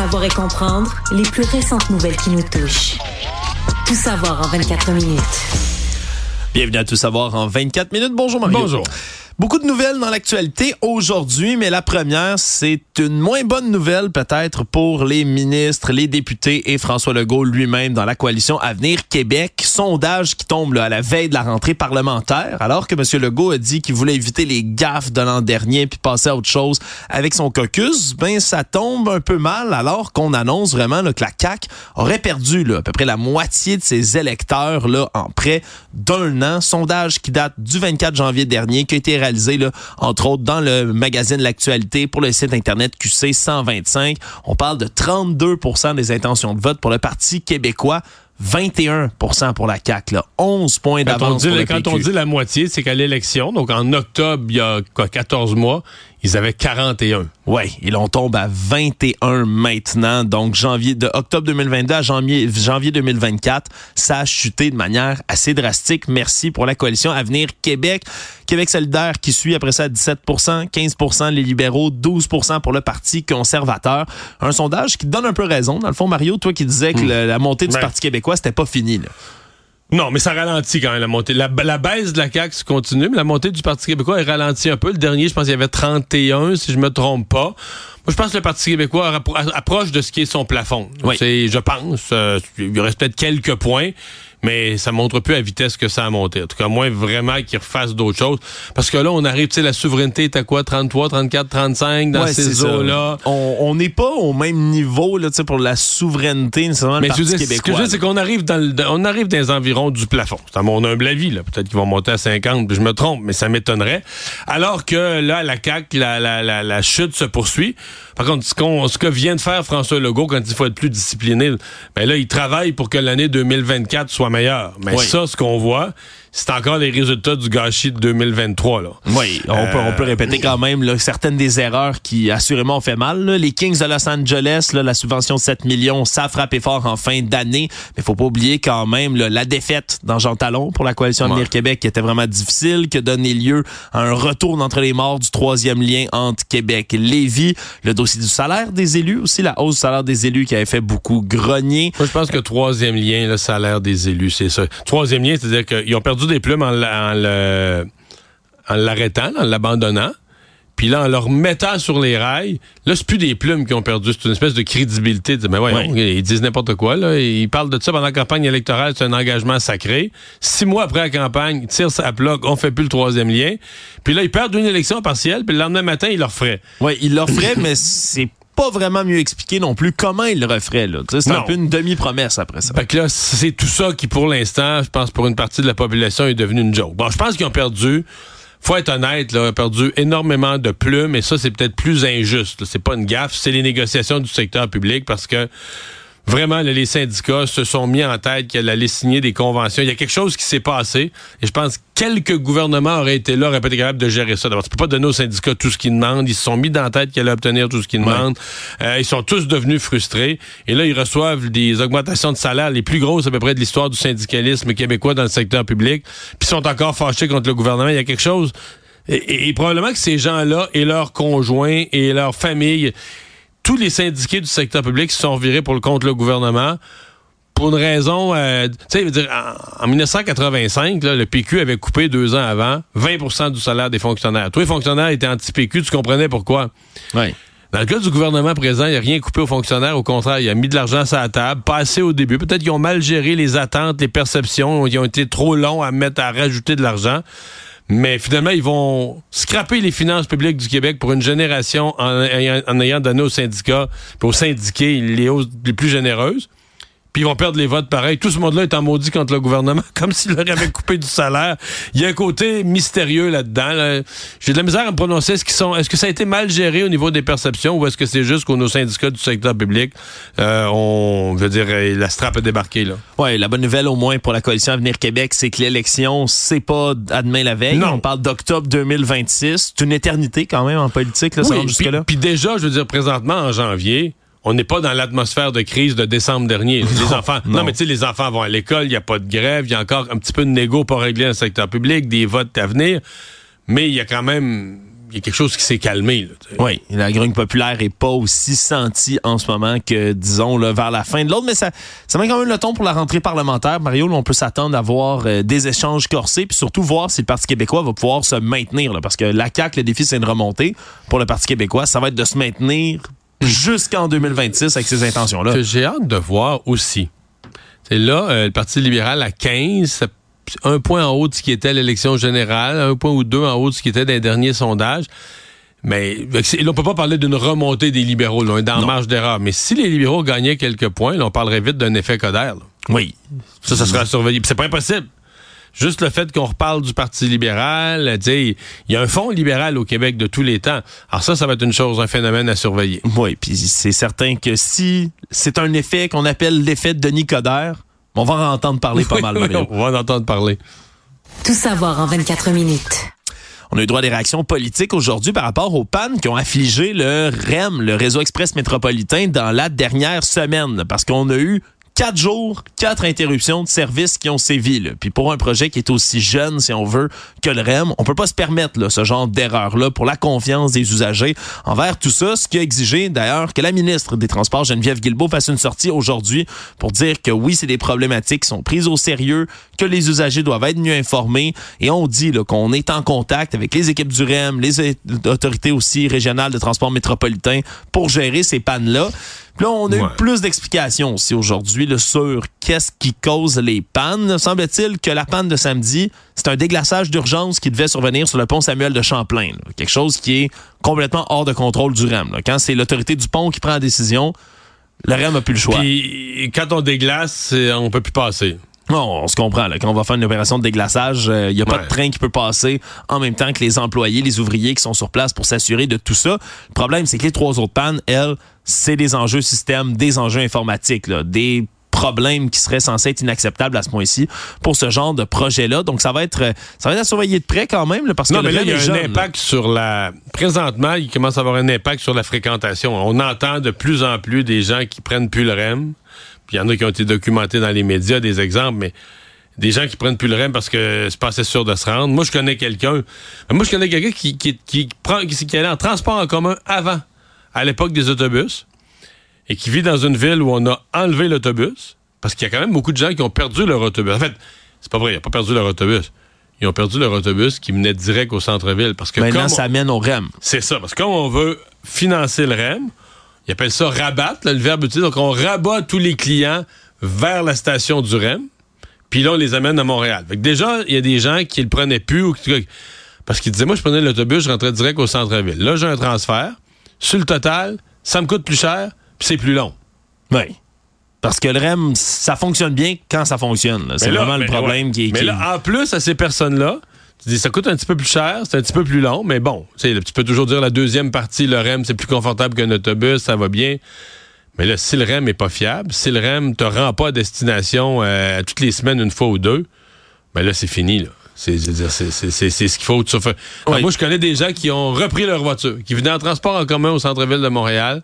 savoir et comprendre les plus récentes nouvelles qui nous touchent. Tout savoir en 24 minutes. Bienvenue à Tout savoir en 24 minutes. Bonjour Mario. Bonjour. Beaucoup de nouvelles dans l'actualité aujourd'hui, mais la première, c'est une moins bonne nouvelle peut-être pour les ministres, les députés et François Legault lui-même dans la coalition Avenir Québec. Sondage qui tombe à la veille de la rentrée parlementaire, alors que M. Legault a dit qu'il voulait éviter les gaffes de l'an dernier puis passer à autre chose avec son caucus. Ben ça tombe un peu mal alors qu'on annonce vraiment que la CAQ aurait perdu là, à peu près la moitié de ses électeurs là, en près d'un an. Sondage qui date du 24 janvier dernier, qui a été réalisé Là, entre autres dans le magazine L'actualité pour le site internet QC 125. On parle de 32% des intentions de vote pour le Parti québécois. 21% pour la CAQ, là. 11 points d'avance pour le Quand on dit la moitié, c'est qu'à l'élection, donc en octobre, il y a quoi, 14 mois, ils avaient 41. Oui, et on tombe à 21 maintenant. Donc, janvier, de octobre 2022 à janvier, janvier 2024, ça a chuté de manière assez drastique. Merci pour la coalition Avenir Québec. Québec solidaire qui suit après ça à 17% 15% les libéraux, 12% pour le Parti conservateur. Un sondage qui donne un peu raison. Dans le fond, Mario, toi qui disais que hmm. la montée du Parti québécois, c'était pas fini. Là. Non, mais ça ralentit quand même la montée. La, baisse de la CAQ continue, mais la montée du Parti québécois est ralentie un peu. Le dernier, je pense qu'il y avait 31, si je me trompe pas. Moi, je pense que le Parti québécois approche de ce qui est son plafond. Oui. Je pense. Euh, il reste peut-être quelques points mais ça montre plus à vitesse que ça a monté. En tout cas, moins vraiment qu'ils refassent d'autres choses. Parce que là, on arrive, tu sais, la souveraineté est à quoi? 33, 34, 35 dans ces eaux-là. On n'est pas au même niveau, là, tu sais, pour la souveraineté, nécessairement, mais le Parti québécois. Ce que je veux c'est qu'on arrive dans, on arrive dans les environs du plafond. C'est à mon humble avis, là. Peut-être qu'ils vont monter à 50, je me trompe, mais ça m'étonnerait. Alors que là, la CAQ, la, la, la, la chute se poursuit. Par contre, ce, ce que vient de faire François Legault quand il faut être plus discipliné, ben là, il travaille pour que l'année 2024 soit meilleure. Mais ça, ce qu'on voit, c'est encore les résultats du gâchis de 2023. Là. Oui, on, peut, on peut répéter quand même là, certaines des erreurs qui assurément ont fait mal. Les Kings de Los Angeles, là, la subvention de 7 millions, ça a frappé fort en fin d'année. Mais faut pas oublier quand même la défaite dans Jean Talon pour la coalition Avenir Québec qui était vraiment difficile, qui a donné lieu à un retour d'entre les morts du troisième lien entre Québec et Lévis. Le dossier du salaire des élus aussi, la hausse du salaire des élus qui avait fait beaucoup grogner. Moi, je pense que troisième lien, le salaire des élus, c'est ça. Troisième lien, c'est-à-dire qu'ils ont perdu des plumes en, l'arrêtant, en l'abandonnant. Puis là, en leur mettant sur les rails, là, c'est plus des plumes qui ont perdu, c'est une espèce de crédibilité. Mais ouais, ils disent n'importe quoi. Là. Ils parlent de ça pendant la campagne électorale, c'est un engagement sacré. Six mois après la campagne, ils tirent sa plaque, on fait plus le troisième lien. Puis là, ils perdent une élection partielle, puis le lendemain matin, ils leur feraient. Oui, ils leur feraient, mais c'est pas vraiment mieux expliqué non plus comment il le referait. C'est un peu une demi-promesse après ça. Fait que là, c'est tout ça qui, pour l'instant, je pense, pour une partie de la population, est devenu une joke. Bon, je pense qu'ils ont perdu faut être honnête, là, ont perdu énormément de plumes et ça, c'est peut-être plus injuste. C'est pas une gaffe, c'est les négociations du secteur public parce que vraiment, les syndicats se sont mis en tête qu'elle allait signer des conventions. Il y a quelque chose qui s'est passé et je pense que quelques gouvernements auraient été là, auraient pas été capables de gérer ça. D'abord, tu peux pas donner aux syndicats tout ce qu'ils demandent. Ils se sont mis dans la tête qu'elle allait obtenir tout ce qu'ils demandent. Euh, ils sont tous devenus frustrés. Et là, ils reçoivent des augmentations de salaire les plus grosses à peu près de l'histoire du syndicalisme québécois dans le secteur public. Puis sont encore fâchés contre le gouvernement. Il y a quelque chose... et probablement que ces gens-là et leurs conjoints et leurs familles tous les syndiqués du secteur public se sont virés pour le compte le gouvernement pour une raison, euh, tu sais, en, 1985, le PQ avait coupé deux ans avant 20% du salaire des fonctionnaires. Tous les fonctionnaires étaient anti-PQ, tu comprenais pourquoi? Oui. Dans le cas du gouvernement présent, il n'a rien coupé aux fonctionnaires. Au contraire, il a mis de l'argent sur la table, pas assez au début. Peut-être qu'ils ont mal géré les attentes, les perceptions. Ils ont été trop longs à mettre à rajouter de l'argent. Mais finalement, ils vont scraper les finances publiques du Québec pour une génération en, ayant, donné aux syndicats, aux syndiqués les hausses les plus généreuses puis ils vont perdre les votes pareil. Tout ce monde-là est en maudit contre le gouvernement, comme s'il leur avait coupé du salaire. Il y a un côté mystérieux là-dedans. J'ai de la misère à me prononcer. Est-ce, qu'ils sont, est-ce que ça a été mal géré au niveau des perceptions ou est-ce que c'est juste que nos syndicats du secteur public, euh, on veut dire, euh, la strap a débarqué là? Oui, la bonne nouvelle au moins pour la coalition Avenir Québec, c'est que l'élection, c'est pas à demain la veille. Non. On parle d'octobre 2026. C'est une éternité quand même en politique, là, oui, jusque-là. Puis déjà, je veux dire, présentement, en janvier, on n'est pas dans l'atmosphère de crise de décembre dernier. Les enfants, non. mais tu sais, les enfants vont à l'école, il n'y a pas de grève, il y a encore un petit peu de négo pour régler dans le secteur public, des votes à venir, mais il y a quand même il y a quelque chose qui s'est calmé. oui, la grogne populaire est pas aussi sentie en ce moment que, disons, là, vers la fin de l'autre, mais ça, ça met quand même le ton pour la rentrée parlementaire. Mario, on peut s'attendre à voir euh, des échanges corsés, puis surtout voir si le Parti québécois va pouvoir se maintenir, là, parce que la CAQ, le défi, c'est une remontée. Pour le Parti québécois, ça va être de se maintenir jusqu'en 2026 avec ces intentions-là. J'ai hâte de voir aussi. C'est là, euh, le Parti libéral à 15, un point en haut de ce qui était l'élection générale, un point ou deux en haut de ce qui était des derniers sondages. Mais là, on peut pas parler d'une remontée des libéraux, là, on est dans marge d'erreur. Mais si les libéraux gagnaient quelques points, on parlerait vite d'un effet Coder. Oui. Ça, ça sera surveillé. C'est pas impossible. Juste le fait qu'on reparle du Parti libéral, il y a un fonds libéral au Québec de tous les temps. Alors ça, ça va être une chose, un phénomène à surveiller. Oui, puis c'est certain que si c'est un effet qu'on appelle l'effet de Denis Coderre, on va en entendre parler pas mal. on va en entendre parler. Tout savoir en 24 minutes. On a eu droit à des réactions politiques aujourd'hui par rapport aux pannes qui ont affligé le REM, le réseau express métropolitain, dans la dernière semaine. Parce qu'on a eu quatre jours, quatre interruptions de services qui ont sévi. Là. Puis pour un projet qui est aussi jeune, si on veut, que le REM, on peut pas se permettre ce genre d'erreur-là pour la confiance des usagers envers tout ça, ce qui a exigé d'ailleurs que la ministre des Transports, Geneviève Guilbeault, fasse une sortie aujourd'hui pour dire que oui, c'est des problématiques qui sont prises au sérieux, que les usagers doivent être mieux informés, et on dit qu'on est en contact avec les équipes du REM, les autorités aussi régionales de transport métropolitain pour gérer ces pannes-là. Là, on a eu plus d'explications aussi aujourd'hui sur qu'est-ce qui cause les pannes. Semble-t-il que la panne de samedi, c'est un déglaçage d'urgence qui devait survenir sur le pont Samuel de Champlain. Quelque chose qui est complètement hors de contrôle du REM. Quand c'est l'autorité du pont qui prend la décision, le REM n'a plus le choix. Puis quand on déglace, on peut plus passer. Non, on se comprend. Là. Quand on va faire une opération de déglaçage, il euh, n'y a pas de train qui peut passer en même temps que les employés, les ouvriers qui sont sur place pour s'assurer de tout ça. Le problème, c'est que les trois autres pannes, elles, c'est des enjeux système, des enjeux informatiques, là, des problèmes qui seraient censés être inacceptables à ce point-ci pour ce genre de projet-là. Donc, ça va être, ça va être à surveiller de près quand même, parce que non, mais là, il y a un impact sur la. Présentement, il commence à avoir un impact sur la fréquentation. On entend de plus en plus des gens qui prennent plus le REM il y en a qui ont été documentés dans les médias, des exemples, mais des gens qui prennent plus le REM parce que c'est pas assez sûr de se rendre. Moi, je connais quelqu'un. Moi, je connais quelqu'un qui, qui, qui, prend, qui, allait en transport en commun avant, à l'époque des autobus, et qui vit dans une ville où on a enlevé l'autobus, parce qu'il y a quand même beaucoup de gens qui ont perdu leur autobus. En fait, c'est pas vrai, ils n'ont pas perdu leur autobus. Ils ont perdu leur autobus qui menait direct au centre-ville. Parce que Maintenant, ça mène au REM. C'est ça. Parce que comme on veut financer le REM, il appelle ça rabattre, le verbe utilisé. Donc, on rabat tous les clients vers la station du REM, puis là, on les amène à Montréal. Fait déjà, il y a des gens qui le prenaient plus ou parce qu'ils disaient, moi, je prenais l'autobus, je rentrais direct au centre-ville. Là, j'ai un transfert. Sur le total, ça me coûte plus cher, puis c'est plus long. Oui. Parce que le REM, ça fonctionne bien quand ça fonctionne. C'est vraiment le problème qui est. Mais là, en plus, à ces personnes-là, tu dis, ça coûte un petit peu plus cher, c'est un petit peu plus long, mais bon, tu peux toujours dire la deuxième partie, le REM, c'est plus confortable qu'un autobus, ça va bien. Mais là, si le REM est pas fiable, si le REM te rend pas à destination euh, toutes les semaines, une fois ou deux, ben là, c'est fini, là. C'est ce qu'il faut. Moi, je connais des gens qui ont repris leur voiture, qui venaient en transport en commun au centre-ville de Montréal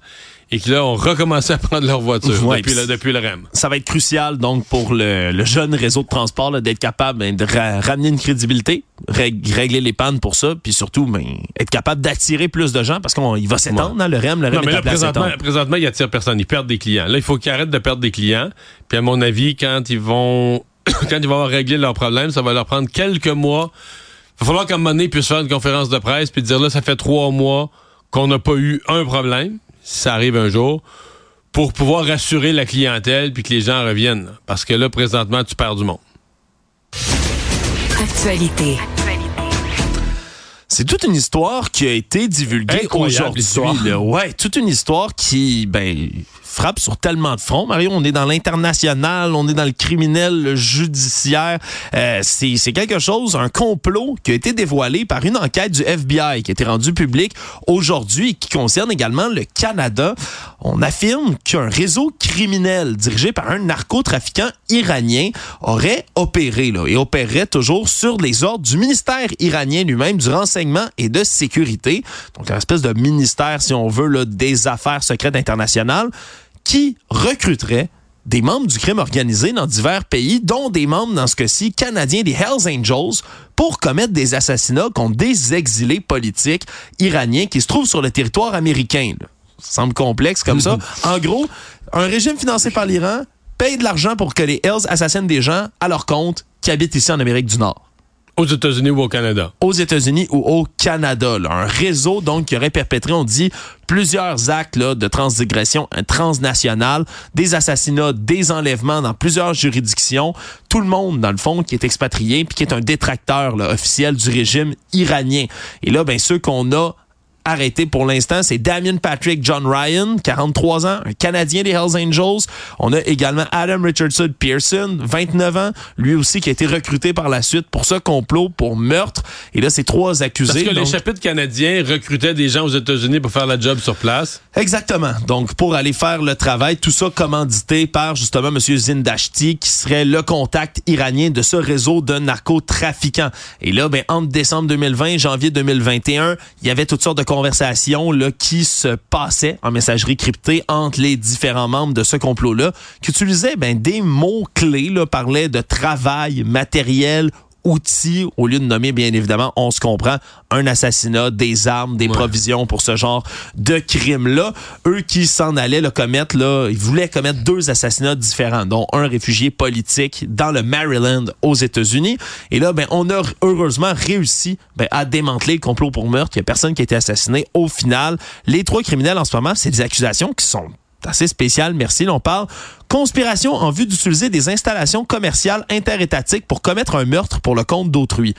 et qui là ont recommencé à prendre leur voiture depuis, le, depuis, le, REM. Ça va être crucial donc pour le, jeune réseau de transport d'être capable ben, de ramener une crédibilité, régler les pannes pour ça, puis surtout ben, être capable d'attirer plus de gens parce qu'il va s'étendre dans le REM. Le REM non, mais là, présentement, présentement, il attire personne. Ils perdent des clients. Là, il faut qu'ils arrêtent de perdre des clients. Puis à mon avis, quand ils vont quand ils vont avoir réglé leurs problèmes, ça va leur prendre quelques mois. Il va falloir qu'à un moment donné, ils puissent faire une conférence de presse puis dire là, ça fait trois mois qu'on n'a pas eu un problème ça arrive un jour, pour pouvoir rassurer la clientèle puis que les gens reviennent. Parce que là, présentement, tu perds du monde. Actualité. C'est toute une histoire qui a été divulguée aujourd'hui. Ouais, toute une histoire qui, ben, frappe sur tellement de fronts. Mario, on est dans l'international, on est dans le criminel, le judiciaire. Euh, c'est quelque chose, un complot qui a été dévoilé par une enquête du FBI qui a été rendue publique aujourd'hui et qui concerne également le Canada. On affirme qu'un réseau criminel dirigé par un narcotrafiquant iranien aurait opéré là, et opérerait toujours sur les ordres du ministère iranien lui-même du renseignement et de sécurité. Donc, une espèce de ministère, si on veut, là, des affaires secrètes internationales qui recruterait des membres du crime organisé dans divers pays, dont des membres, dans ce cas-ci, canadiens des Hells Angels, pour commettre des assassinats contre des exilés politiques iraniens qui se trouvent sur le territoire américain. Ça semble complexe comme ça. En gros, un régime financé par l'Iran paye de l'argent pour que les Hells assassinent des gens à leur compte qui habitent ici en Amérique du Nord. Aux États-Unis ou au Canada? Aux États-Unis ou au Canada. Là. Un réseau donc qui aurait perpétré, on dit, plusieurs actes là, de transgression transnationale, des assassinats, des enlèvements dans plusieurs juridictions. Tout le monde, dans le fond, qui est expatrié puis qui est un détracteur là, officiel du régime iranien. Et là, ben ceux qu'on a arrêté pour l'instant, c'est Damien Patrick John Ryan, 43 ans, un Canadien des Hells Angels. On a également Adam Richardson Pearson, 29 ans, lui aussi qui a été recruté par la suite pour ce complot pour meurtre. Et là, c'est trois accusés. Parce que les chapitres canadiens recrutaient des gens aux États-Unis pour faire la job sur place. Exactement. Donc, pour aller faire le travail, tout ça commandité par justement M. Zindashti, qui serait le contact iranien de ce réseau de narcotrafiquants. Et là, ben, entre décembre 2020 et janvier 2021, il y avait toutes sortes de conversation là, qui se passait en messagerie cryptée entre les différents membres de ce complot-là, qui utilisaient ben, des mots-clés, parlaient de travail matériel outils au lieu de nommer, bien évidemment, on se comprend, un assassinat, des armes, des provisions pour ce genre de crime-là. Eux qui s'en allaient le commettre, là, ils voulaient commettre deux assassinats différents, dont un réfugié politique dans le Maryland aux États-Unis. Et là, ben, on a heureusement réussi ben, à démanteler le complot pour meurtre. Il n'y a personne qui a été assassiné. Au final, les trois criminels en ce moment, c'est des accusations qui sont assez spécial, merci. On parle conspiration en vue d'utiliser des installations commerciales interétatiques pour commettre un meurtre pour le compte d'autrui.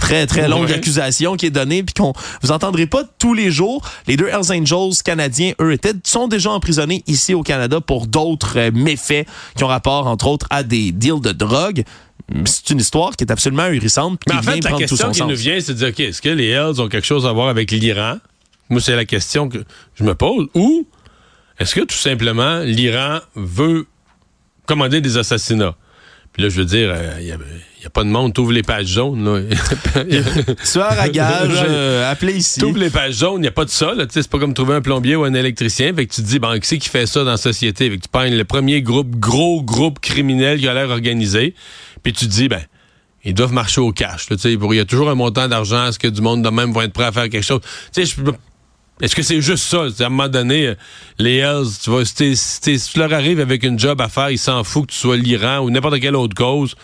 Très, très longue accusation qui est donnée, puis qu'on vous entendrez pas tous les jours. Les deux Hells Angels canadiens, eux, étaient, sont déjà emprisonnés ici au Canada pour d'autres euh, méfaits qui ont rapport, entre autres, à des deals de drogue. C'est une histoire qui est absolument ahurissante. Mais en fait, la question qui nous vient, c'est de dire, OK, est-ce que les Hells ont quelque chose à voir avec l'Iran? Moi, c'est la question que je me pose. Ou est-ce que tout simplement l'Iran veut commander des assassinats? Puis là, je veux dire, il euh, n'y a, pas de monde, t'ouvres les pages jaunes. Soir à gage, euh, appelez ici. T'ouvres les pages jaunes, il n'y a pas de ça. C'est pas comme trouver un plombier ou un électricien. Fait que tu te dis, bon, qui c'est qui fait ça dans la société? Fait que tu pognes le premier groupe, gros groupe criminel qui a l'air organisé. Puis tu te dis, ben, ils doivent marcher au cash. Il y a toujours un montant d'argent. Est-ce que du monde de même va être prêt à faire quelque chose? Tu sais, je est-ce que c'est juste ça? À un moment donné, euh, les Hells, tu vois, si, tu leur arrives avec une job à faire, ils s'en foutent que tu sois l'Iran ou n'importe quelle autre cause.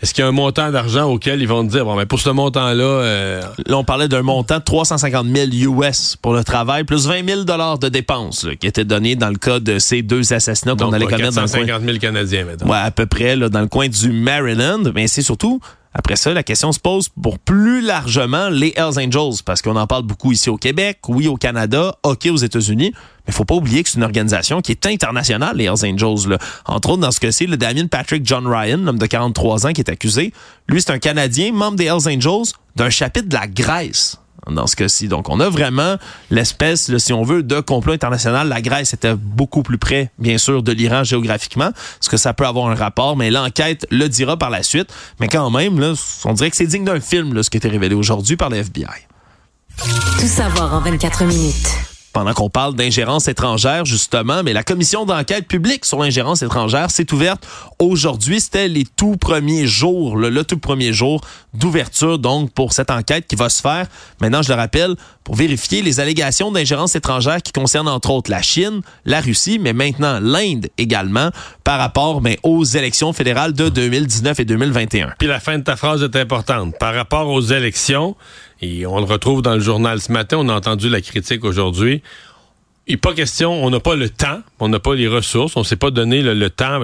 Est-ce qu'il y a un montant d'argent auquel ils vont te dire, bon, mais pour ce montant-là... Euh, là, on parlait d'un montant de 350 000 US pour le travail, plus 20 000 de dépenses qui étaient données dans le cas de ces deux assassinats qu'on allait commettre dans le coin... 000 Canadiens, maintenant. Ouais, à peu près, là, dans le coin du Maryland. Mais c'est surtout après ça, la question se pose pour plus largement les Hells Angels, parce qu'on en parle beaucoup ici au Québec, oui au Canada, ok aux États-Unis, mais faut pas oublier que c'est une organisation qui est internationale, les Hells Angels. Là. Entre autres, dans ce cas-ci, le Damien Patrick John Ryan, l'homme de 43 ans qui est accusé, lui c'est un Canadien, membre des Hells Angels, d'un chapitre de la Grèce dans ce cas-ci. Donc, on a vraiment l'espèce, si on veut, de complot international. La Grèce était beaucoup plus près, bien sûr, de l'Iran géographiquement. Est-ce que ça peut avoir un rapport? Mais l'enquête le dira par la suite. Mais quand même, on dirait que c'est digne d'un film, ce qui a été révélé aujourd'hui par le FBI. Tout savoir en 24 minutes pendant qu'on parle d'ingérence étrangère, justement, mais la commission d'enquête publique sur l'ingérence étrangère s'est ouverte aujourd'hui. C'était les tout premiers jours, le, tout premier jour d'ouverture, donc, pour cette enquête qui va se faire, maintenant, je le rappelle, pour vérifier les allégations d'ingérence étrangère qui concernent, entre autres, la Chine, la Russie, mais maintenant l'Inde également, par rapport ben, aux élections fédérales de 2019 et 2021. Puis la fin de ta phrase est importante. Par rapport aux élections, et on le retrouve dans le journal ce matin, on a entendu la critique aujourd'hui. Il n'est pas question, on n'a pas le temps, on n'a pas les ressources, on ne s'est pas donné le, temps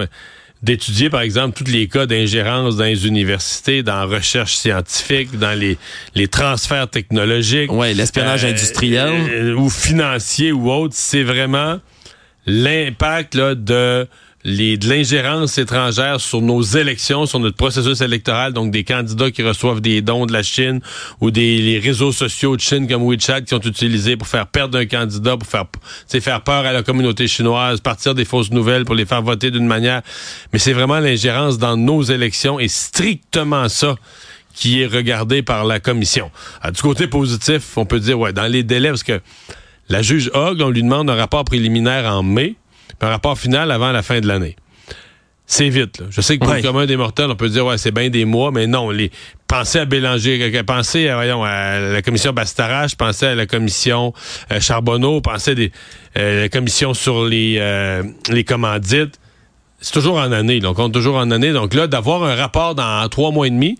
d'étudier, par exemple, tous les cas d'ingérence dans les universités, dans la recherche scientifique, dans les, les transferts technologiques. Oui, l'espionnage euh, industriel. Euh, ou financier ou autre. C'est vraiment l'impact de les, de l'ingérence étrangère sur nos élections, sur notre processus électoral, donc des candidats qui reçoivent des dons de la Chine ou des réseaux sociaux de Chine comme WeChat qui sont utilisés pour faire perdre un candidat, pour faire, faire peur à la communauté chinoise, partir des fausses nouvelles pour les faire voter d'une manière. Mais c'est vraiment l'ingérence dans nos élections et strictement ça qui est regardé par la commission. du côté positif, on peut dire, ouais, dans les délais, parce que la juge Hogg, on lui demande un rapport préliminaire en mai un rapport final avant la fin de l'année. c'est vite. Là. Je sais que pour Ouais. le commun des mortels, on peut dire ouais, c'est bien des mois, mais non. Les, pensez à Bélanger, pensez à, voyons, à la commission Bastarache, pensez à la commission euh, Charbonneau, pensez à des, euh, la commission sur les, euh, les commandites. C'est toujours en année. là. On compte toujours en année. Donc là, d'avoir un rapport dans trois mois et demi,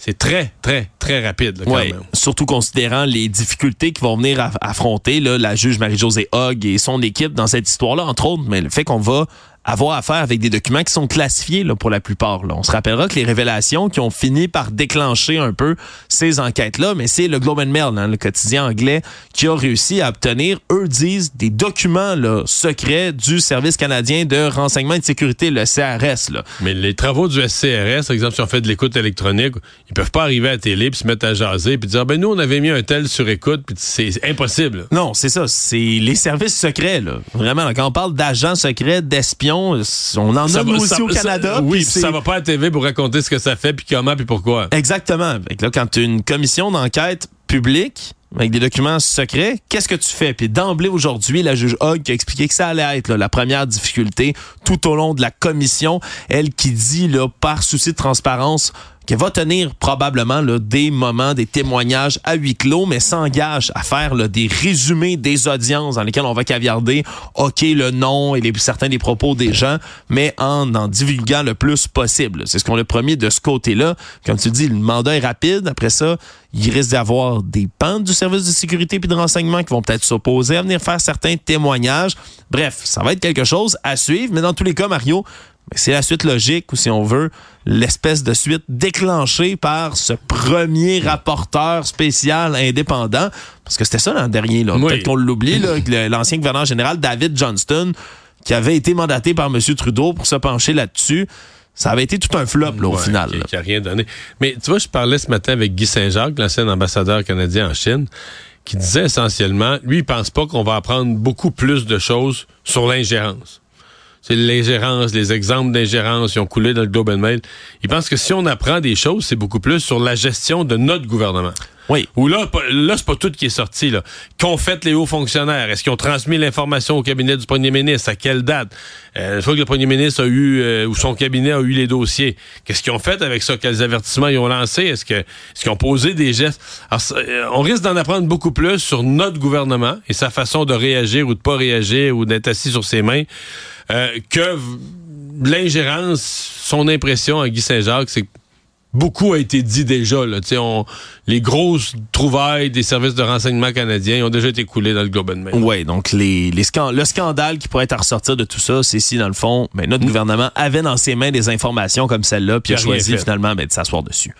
c'est très, très, très rapide. là, quand Ouais, même. surtout considérant les difficultés qui vont venir aff- affronter là, la juge Marie-Josée Hogg et son équipe dans cette histoire-là, entre autres, mais le fait qu'on va avoir affaire avec des documents qui sont classifiés là, pour la plupart. Là. On se rappellera que les révélations qui ont fini par déclencher un peu ces enquêtes-là, mais c'est le Globe and Mail, hein, le quotidien anglais, qui a réussi à obtenir, eux disent, des documents là, secrets du Service canadien de renseignement et de sécurité, le CRS. Là. Mais les travaux du SCRS, par exemple, si on fait de l'écoute électronique, ils peuvent pas arriver à la télé puis se mettre à jaser puis dire ben nous on avait mis un tel sur écoute puis c'est impossible. Non, c'est ça. C'est les services secrets, là. Vraiment, là, quand on parle d'agents secrets, d'espions, on en Ça a va- nous aussi au ça- Canada. oui, puis ça va pas à la TV pour raconter ce que ça fait puis comment puis pourquoi. Exactement. Là, quand tu as une commission d'enquête publique avec des documents secrets, qu'est-ce que tu fais? Puis d'emblée aujourd'hui, la juge Hogg qui a expliqué que ça allait être là, la première difficulté tout au long de la commission. Elle qui dit, là, par souci de transparence, qu'elle va tenir probablement là, des moments, des témoignages à huis clos, mais s'engage à faire là, des résumés des audiences dans lesquelles on va caviarder, OK, le nom et les, certains des propos des gens, mais en en divulguant le plus possible. C'est ce qu'on a promis de ce côté-là. Comme tu dis, le mandat est rapide. Après ça, il risque d'avoir des pentes du service de sécurité puis de renseignement qui vont peut-être s'opposer à venir faire certains témoignages. Bref, ça va être quelque chose à suivre, mais dans tous les cas, Mario, c'est la suite logique ou si on veut, l'espèce de suite déclenchée par ce premier rapporteur spécial indépendant. Parce que c'était ça l'an dernier. là. Oui. Peut-être qu'on l'oublie, l'ancien gouverneur général David Johnston, qui avait été mandaté par M. Trudeau pour se pencher là-dessus. Ça avait été tout un flop là, au Ouais, final. Qui, là. qui a rien donné. Mais tu vois, je parlais ce matin avec Guy Saint-Jacques, l'ancien ambassadeur canadien en Chine, qui disait essentiellement, lui, il pense pas qu'on va apprendre beaucoup plus de choses sur l'ingérence. C'est l'ingérence, les exemples d'ingérence qui ont coulé dans le Globe and Mail. Il pense que si on apprend des choses, c'est beaucoup plus sur la gestion de notre gouvernement. Oui. Ou là, là, c'est pas tout qui est sorti, là. Qu'ont fait les hauts fonctionnaires? Est-ce qu'ils ont transmis l'information au cabinet du premier ministre? À quelle date? Euh, une fois que le premier ministre a eu, euh, ou son cabinet a eu les dossiers, qu'est-ce qu'ils ont fait avec ça? Quels avertissements ils ont lancés? Est-ce que, est-ce qu'ils ont posé des gestes? Alors, euh, on risque d'en apprendre beaucoup plus sur notre gouvernement et sa façon de réagir ou de pas réagir ou d'être assis sur ses mains, euh, que l'ingérence, son impression à Guy Saint-Jacques, c'est que beaucoup a été dit déjà. Là. On, les grosses trouvailles des services de renseignement canadiens ont déjà été coulées dans le Globe and Mail. Oui, donc les, les scan- le scandale qui pourrait être à ressortir de tout ça, c'est si, dans le fond, ben, notre gouvernement avait dans ses mains des informations comme celle-là, puis a choisi fait. finalement ben, de s'asseoir dessus.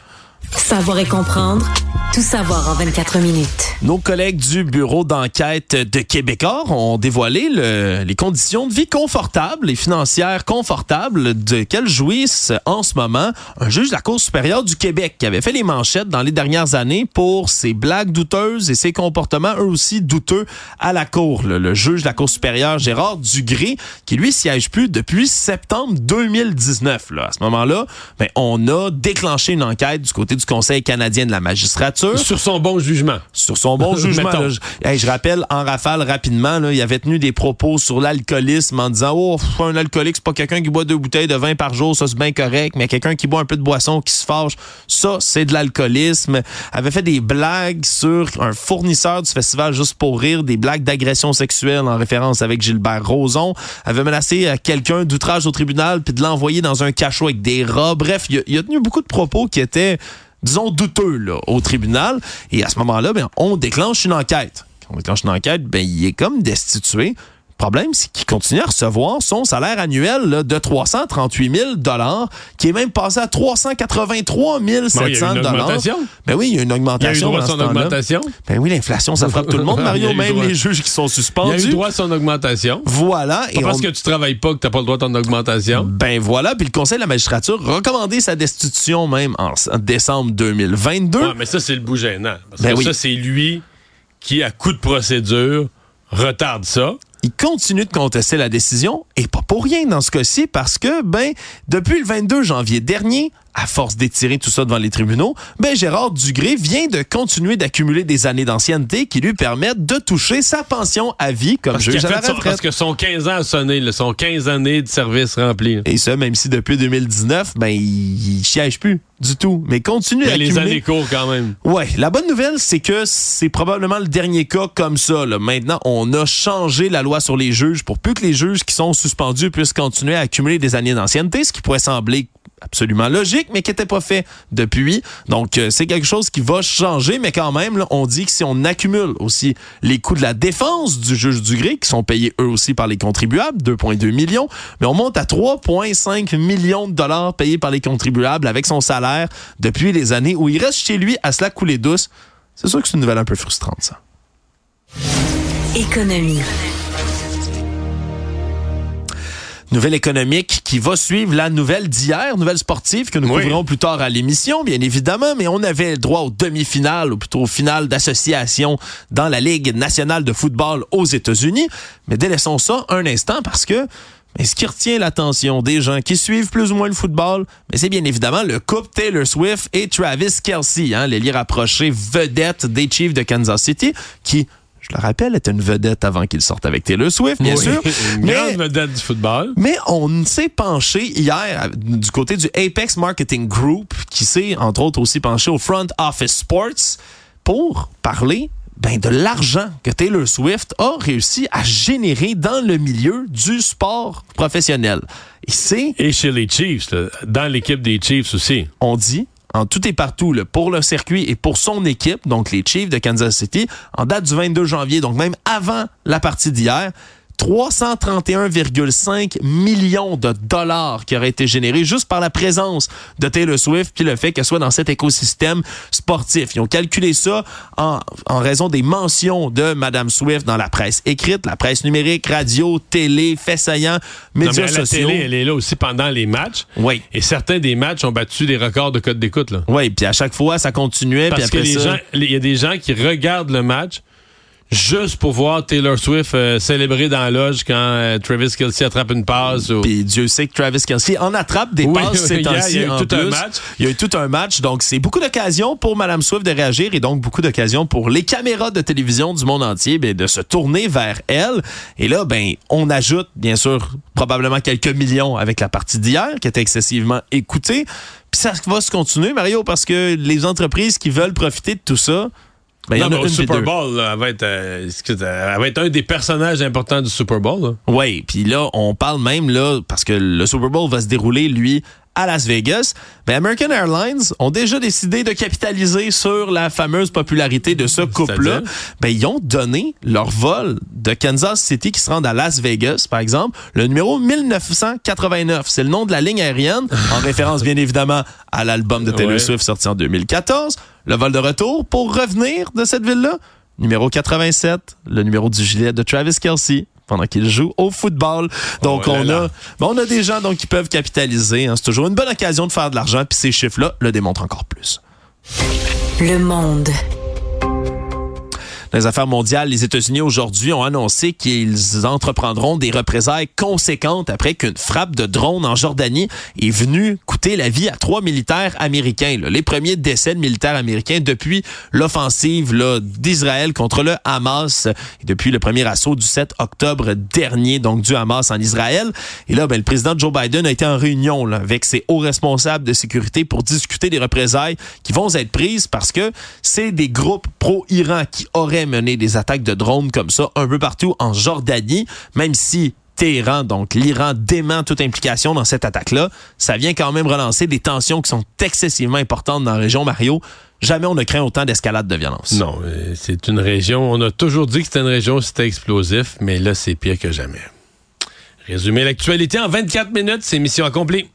Savoir et comprendre, tout savoir en 24 minutes. Nos collègues du bureau d'enquête de Québécois ont dévoilé le- les conditions de vie confortables et financières confortables de quelles jouissent en ce moment un juge de la Cour supérieure du Québec qui avait fait les manchettes dans les dernières années pour ses blagues douteuses et ses comportements eux aussi douteux à la Cour. Le, le juge de la Cour supérieure Gérard Dugré qui lui siège plus depuis septembre 2019. Là. À ce moment-là, ben, on a déclenché une enquête du côté du Conseil canadien de la magistrature Sur son bon jugement. sur son bon jugement. Là. je, hey, je rappelle en rafale rapidement, là, il avait tenu des propos sur l'alcoolisme en disant Oh, un alcoolique, c'est pas quelqu'un qui boit deux bouteilles de vin par jour, ça c'est bien correct, mais quelqu'un qui boit un peu de boisson, qui se fâche, ça c'est de l'alcoolisme. Avait fait des blagues sur un fournisseur du festival Juste pour rire, des blagues d'agression sexuelle en référence avec Gilbert Rozon. Avait menacé euh, quelqu'un d'outrage au tribunal puis de l'envoyer dans un cachot avec des rats. Bref, il a, il a tenu beaucoup de propos qui étaient disons, douteux au tribunal. Et à ce moment-là, ben, on déclenche une enquête. On déclenche une enquête, ben, il est comme destitué. Le problème, c'est qu'il continue à recevoir son salaire annuel là, de 338 000 qui est même passé à 383 Bon, il y a eu 700 une augmentation. Ben oui, il y a une Il y a eu augmentation. droit à son augmentation. Ben oui, l'inflation, ça frappe tout le monde, Mario, même droit. les juges qui sont Il y a suspendus. eu droit à son augmentation. Voilà. Pas et parce on- que tu travailles pas que t'as pas le droit à ton augmentation. Ben voilà, puis le Conseil de la magistrature a recommandé sa destitution même en, décembre 2022. Ouais, mais ça, c'est le bout gênant. Parce Ben que oui. ça, c'est lui qui, à coup de procédure, retarde ça. Il continue de contester la décision et pas pour rien dans ce cas-ci parce que ben depuis le 22 janvier dernier à force d'étirer tout ça devant les tribunaux, ben Gérard Dugré vient de continuer d'accumuler des années d'ancienneté qui lui permettent de toucher sa pension à vie comme parce juge à la son, retraite. parce que son 15 ans a sonné, là, son 15 années de service rempli. Et ça, même si depuis 2019, ben il, il siège plus du tout, mais continue à les années courent quand même. Ouais, la bonne nouvelle, c'est que c'est probablement le dernier cas comme ça. là. Maintenant, on a changé la loi sur les juges pour plus que les juges qui sont suspendus puissent continuer à accumuler des années d'ancienneté, ce qui pourrait sembler absolument logique, mais qui n'était pas fait depuis. Donc, euh, c'est quelque chose qui va changer, mais quand même, on dit que si on accumule aussi les coûts de la défense du juge du gré, qui sont payés eux aussi par les contribuables, 2,2 millions, mais on monte à 3,5 millions de dollars payés par les contribuables avec son salaire depuis les années où il reste chez lui à se la couler douce. C'est sûr que c'est une nouvelle un peu frustrante, ça. Économie. Nouvelle économique qui va suivre la nouvelle d'hier, nouvelle sportive que nous Oui. couvrirons plus tard à l'émission, bien évidemment, mais on avait le droit aux demi-finales, ou plutôt aux finales d'association dans la Ligue nationale de football aux États-Unis. Mais délaissons ça un instant parce que mais ce qui retient l'attention des gens qui suivent plus ou moins le football, c'est bien évidemment le couple Taylor Swift et Travis Kelsey, hein, l'ailier rapproché vedette des Chiefs de Kansas City, qui, je le rappelle, était une vedette avant qu'il sorte avec Taylor Swift, bien Oui. sûr. Une mais grande vedette du football. mais on s'est penché hier du côté du Apex Marketing Group, qui s'est entre autres aussi penché au Front Office Sports pour parler ben, de l'argent que Taylor Swift a réussi à générer dans le milieu du sport professionnel. Et c'est, Et chez les Chiefs, là, dans l'équipe des Chiefs aussi. on dit, en tout et partout, là, pour le circuit et pour son équipe, donc les Chiefs de Kansas City, en date du 22 janvier, donc même avant la partie d'hier, 331,5 millions de dollars qui auraient été générés juste par la présence de Taylor Swift puis le fait qu'elle soit dans cet écosystème sportif. Ils ont calculé ça en, en raison des mentions de Madame Swift dans la presse écrite, la presse numérique, radio, télé, fait saillant, Non, médias mais à la sociaux. télé, elle est là aussi pendant les matchs. Oui. Et certains des matchs ont battu des records de code d'écoute. là. Oui, puis à chaque fois, ça continuait. Parce puis que après les ça, gens, il y a des gens qui regardent le match juste pour voir Taylor Swift euh, célébrer dans la loge quand euh, Travis Kelsey attrape une passe. ou- Puis Dieu sait que Travis Kelsey en attrape des Oui, passes ces il y a- temps-ci. il y a eu en tout un match. Il y a eu tout un match. Donc, c'est beaucoup d'occasions pour Madame Swift de réagir et donc beaucoup d'occasions pour les caméras de télévision du monde entier ben, de se tourner vers elle. Et là, ben, on ajoute, bien sûr, probablement quelques millions avec la partie d'hier qui était excessivement écoutée. Puis ça va se continuer, Mario, parce que les entreprises qui veulent profiter de tout ça, ben, Non, mais au Super. Bowl, là, elle, va être, euh, excuse, elle va être un des personnages importants du Super Bowl. Oui, puis là, on parle même, là, parce que le Super Bowl va se dérouler, lui, à Las Vegas. Ben, American Airlines ont déjà décidé de capitaliser sur la fameuse popularité de ce couple-là. Ben, ils ont donné leur vol de Kansas City qui se rend à Las Vegas, par exemple, le numéro 1989. C'est le nom de la ligne aérienne, en référence, bien évidemment, à l'album de Taylor Ouais. Swift sorti en 2014. Le vol de retour pour revenir de cette ville-là, numéro 87, le numéro du gilet de Travis Kelsey pendant qu'il joue au football. Donc Oh là on là. a ben, on a des gens donc qui peuvent capitaliser, hein. c'est toujours une bonne occasion de faire de l'argent puis ces chiffres-là le démontrent encore plus. Le monde. Les affaires mondiales, les États-Unis aujourd'hui ont annoncé qu'ils entreprendront des représailles conséquentes après qu'une frappe de drone en Jordanie est venue coûter la vie à trois militaires américains. Les premiers décès de militaires américains depuis l'offensive d'Israël contre le Hamas et depuis le premier assaut du 7 octobre dernier, donc du Hamas en Israël. Et là, ben, le président Joe Biden a été en réunion avec ses hauts responsables de sécurité pour discuter des représailles qui vont être prises parce que c'est des groupes pro-Iran qui auraient mené des attaques de drones comme ça un peu partout en Jordanie, même si Téhéran, donc l'Iran, dément toute implication dans cette attaque-là, ça vient quand même relancer des tensions qui sont excessivement importantes dans la région, Mario. Jamais on ne craint autant d'escalade de violence. Non, euh, c'est une région. On a toujours dit que c'était une région où c'était explosif, mais là, c'est pire que jamais. Résumer l'actualité en 24 minutes, c'est mission accomplie.